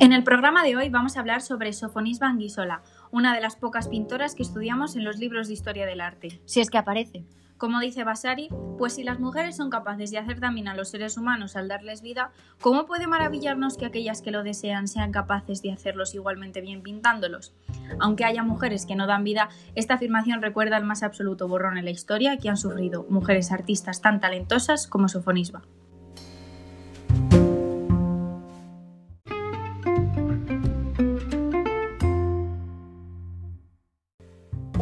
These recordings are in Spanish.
En el programa de hoy vamos a hablar sobre Sofonisba Anguissola, una de las pocas pintoras que estudiamos en los libros de historia del arte. Si es que aparece. Como dice Vasari, pues si las mujeres son capaces de hacer también a los seres humanos al darles vida, ¿cómo puede maravillarnos que aquellas que lo desean sean capaces de hacerlos igualmente bien pintándolos? Aunque haya mujeres que no dan vida, esta afirmación recuerda el más absoluto borrón en la historia que han sufrido mujeres artistas tan talentosas como Sofonisba.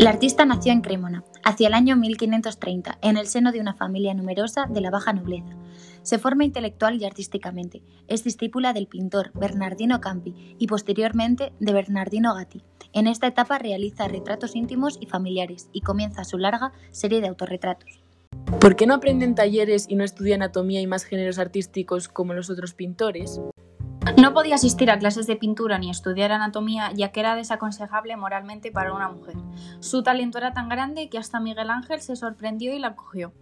La artista nació en Cremona, hacia el año 1530, en el seno de una familia numerosa de la baja nobleza. Se forma intelectual y artísticamente. Es discípula del pintor Bernardino Campi y posteriormente de Bernardino Gatti. En esta etapa realiza retratos íntimos y familiares y comienza su larga serie de autorretratos. ¿Por qué no aprenden talleres y no estudia anatomía y más géneros artísticos como los otros pintores? No podía asistir a clases de pintura ni estudiar anatomía ya que era desaconsejable moralmente para una mujer. Su talento era tan grande que hasta Miguel Ángel se sorprendió y la acogió.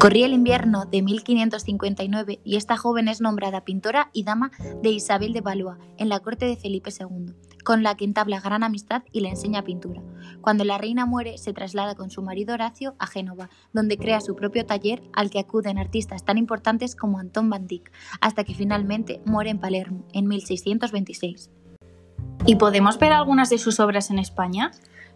Corría el invierno de 1559 y esta joven es nombrada pintora y dama de Isabel de Valois en la corte de Felipe II, con la que entabla gran amistad y le enseña pintura. Cuando la reina muere, se traslada con su marido Horacio a Génova, donde crea su propio taller al que acuden artistas tan importantes como Anton van Dyck, hasta que finalmente muere en Palermo en 1626. ¿Y podemos ver algunas de sus obras en España?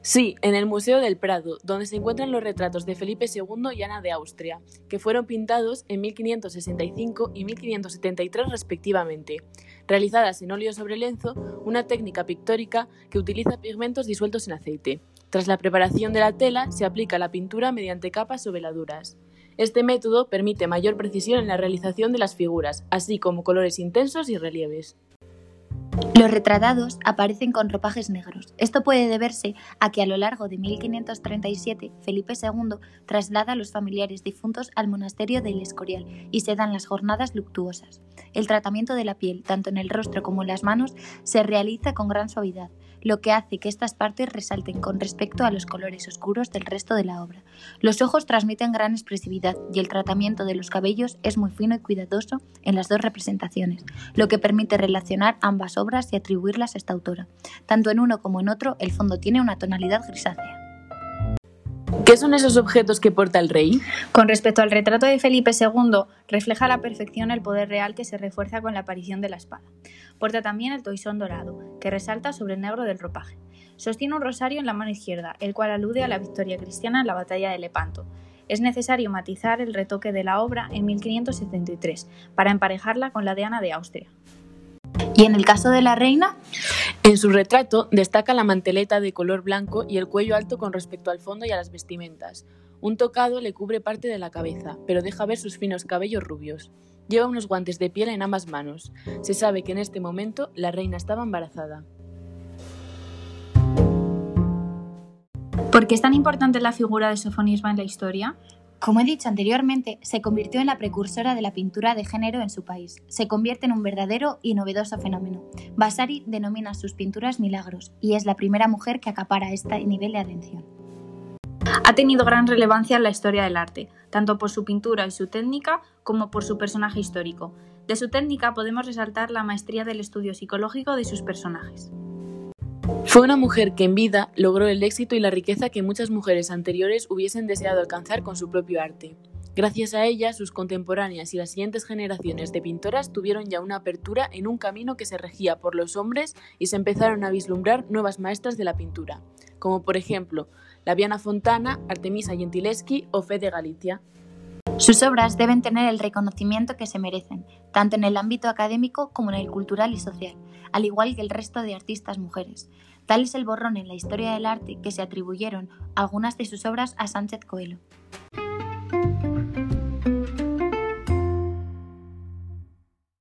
Sí, en el Museo del Prado, donde se encuentran los retratos de Felipe II y Ana de Austria, que fueron pintados en 1565 y 1573 respectivamente, realizadas en óleo sobre lienzo, una técnica pictórica que utiliza pigmentos disueltos en aceite. Tras la preparación de la tela, se aplica la pintura mediante capas o veladuras. Este método permite mayor precisión en la realización de las figuras, así como colores intensos y relieves. Los retratados aparecen con ropajes negros. Esto puede deberse a que a lo largo de 1537 Felipe II traslada a los familiares difuntos al monasterio del Escorial y se dan las jornadas luctuosas. El tratamiento de la piel, tanto en el rostro como en las manos, se realiza con gran suavidad, lo que hace que estas partes resalten con respecto a los colores oscuros del resto de la obra. Los ojos transmiten gran expresividad y el tratamiento de los cabellos es muy fino y cuidadoso en las dos representaciones, lo que permite relacionar ambas obras y atribuirlas a esta autora. Tanto en uno como en otro, el fondo tiene una tonalidad grisácea. ¿Qué son esos objetos que porta el rey? Con respecto al retrato de Felipe II, refleja a la perfección el poder real que se refuerza con la aparición de la espada. Porta también el toisón dorado, que resalta sobre el negro del ropaje. Sostiene un rosario en la mano izquierda, el cual alude a la victoria cristiana en la batalla de Lepanto. Es necesario matizar el retoque de la obra en 1573 para emparejarla con la de Ana de Austria. ¿Y en el caso de la reina? En su retrato destaca la manteleta de color blanco y el cuello alto con respecto al fondo y a las vestimentas. Un tocado le cubre parte de la cabeza, pero deja ver sus finos cabellos rubios. Lleva unos guantes de piel en ambas manos. Se sabe que en este momento la reina estaba embarazada. ¿Por qué es tan importante la figura de Sofonisba en la historia? Como he dicho anteriormente, se convirtió en la precursora de la pintura de género en su país. Se convierte en un verdadero y novedoso fenómeno. Vasari denomina sus pinturas milagros y es la primera mujer que acapara este nivel de atención. Ha tenido gran relevancia en la historia del arte, tanto por su pintura y su técnica como por su personaje histórico. De su técnica podemos resaltar la maestría del estudio psicológico de sus personajes. Fue una mujer que en vida logró el éxito y la riqueza que muchas mujeres anteriores hubiesen deseado alcanzar con su propio arte. Gracias a ella, sus contemporáneas y las siguientes generaciones de pintoras tuvieron ya una apertura en un camino que se regía por los hombres y se empezaron a vislumbrar nuevas maestras de la pintura, como por ejemplo Laviana Fontana, Artemisa Gentileschi o Fe de Galicia. Sus obras deben tener el reconocimiento que se merecen, tanto en el ámbito académico como en el cultural y social, al igual que el resto de artistas mujeres. Tal es el borrón en la historia del arte que se atribuyeron algunas de sus obras a Sánchez Coelho.